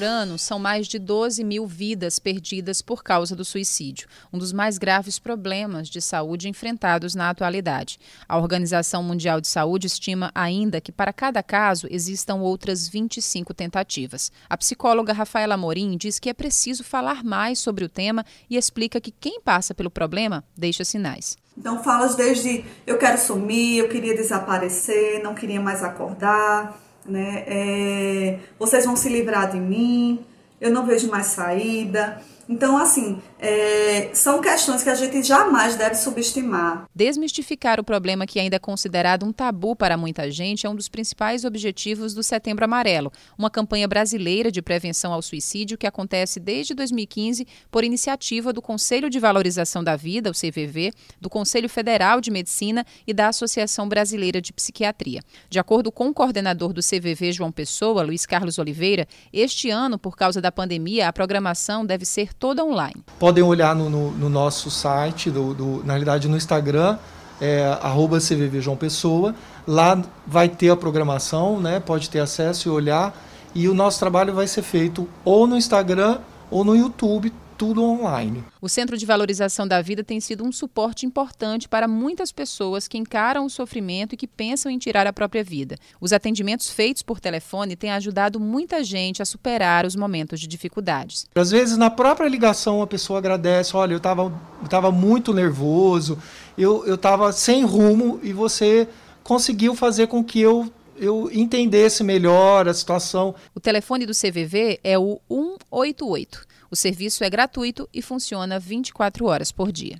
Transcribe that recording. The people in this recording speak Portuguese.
Por ano, são mais de 12 mil vidas perdidas por causa do suicídio, um dos mais graves problemas de saúde enfrentados na atualidade. A Organização Mundial de Saúde estima ainda que para cada caso existam outras 25 tentativas. A psicóloga Rafaela Morim diz que é preciso falar mais sobre o tema e explica que quem passa pelo problema deixa sinais. Então falas desde eu quero sumir, eu queria desaparecer, não queria mais acordar, né? É, vocês vão se livrar de mim, eu não vejo mais saída. Então, assim, é, são questões que a gente jamais deve subestimar. Desmistificar o problema que ainda é considerado um tabu para muita gente é um dos principais objetivos do Setembro Amarelo, uma campanha brasileira de prevenção ao suicídio que acontece desde 2015 por iniciativa do Conselho de Valorização da Vida, o CVV, do Conselho Federal de Medicina e da Associação Brasileira de Psiquiatria. De acordo com o coordenador do CVV, João Pessoa, Luiz Carlos Oliveira, este ano, por causa da pandemia, a programação deve ser toda online. Podem olhar no, no, no nosso site, do, do, na realidade no Instagram, é, arroba CVV João Pessoa. Lá vai ter a programação, né? pode ter acesso e olhar. E o nosso trabalho vai ser feito ou no Instagram ou no YouTube, tudo online. O Centro de Valorização da Vida tem sido um suporte importante para muitas pessoas que encaram o sofrimento e que pensam em tirar a própria vida. Os atendimentos feitos por telefone têm ajudado muita gente a superar os momentos de dificuldades. Às vezes, na própria ligação, a pessoa agradece: olha, eu estava tava muito nervoso, eu estava sem rumo e você conseguiu fazer com que eu eu entendesse melhor a situação. O telefone do CVV é o 188. O serviço é gratuito e funciona 24 horas por dia.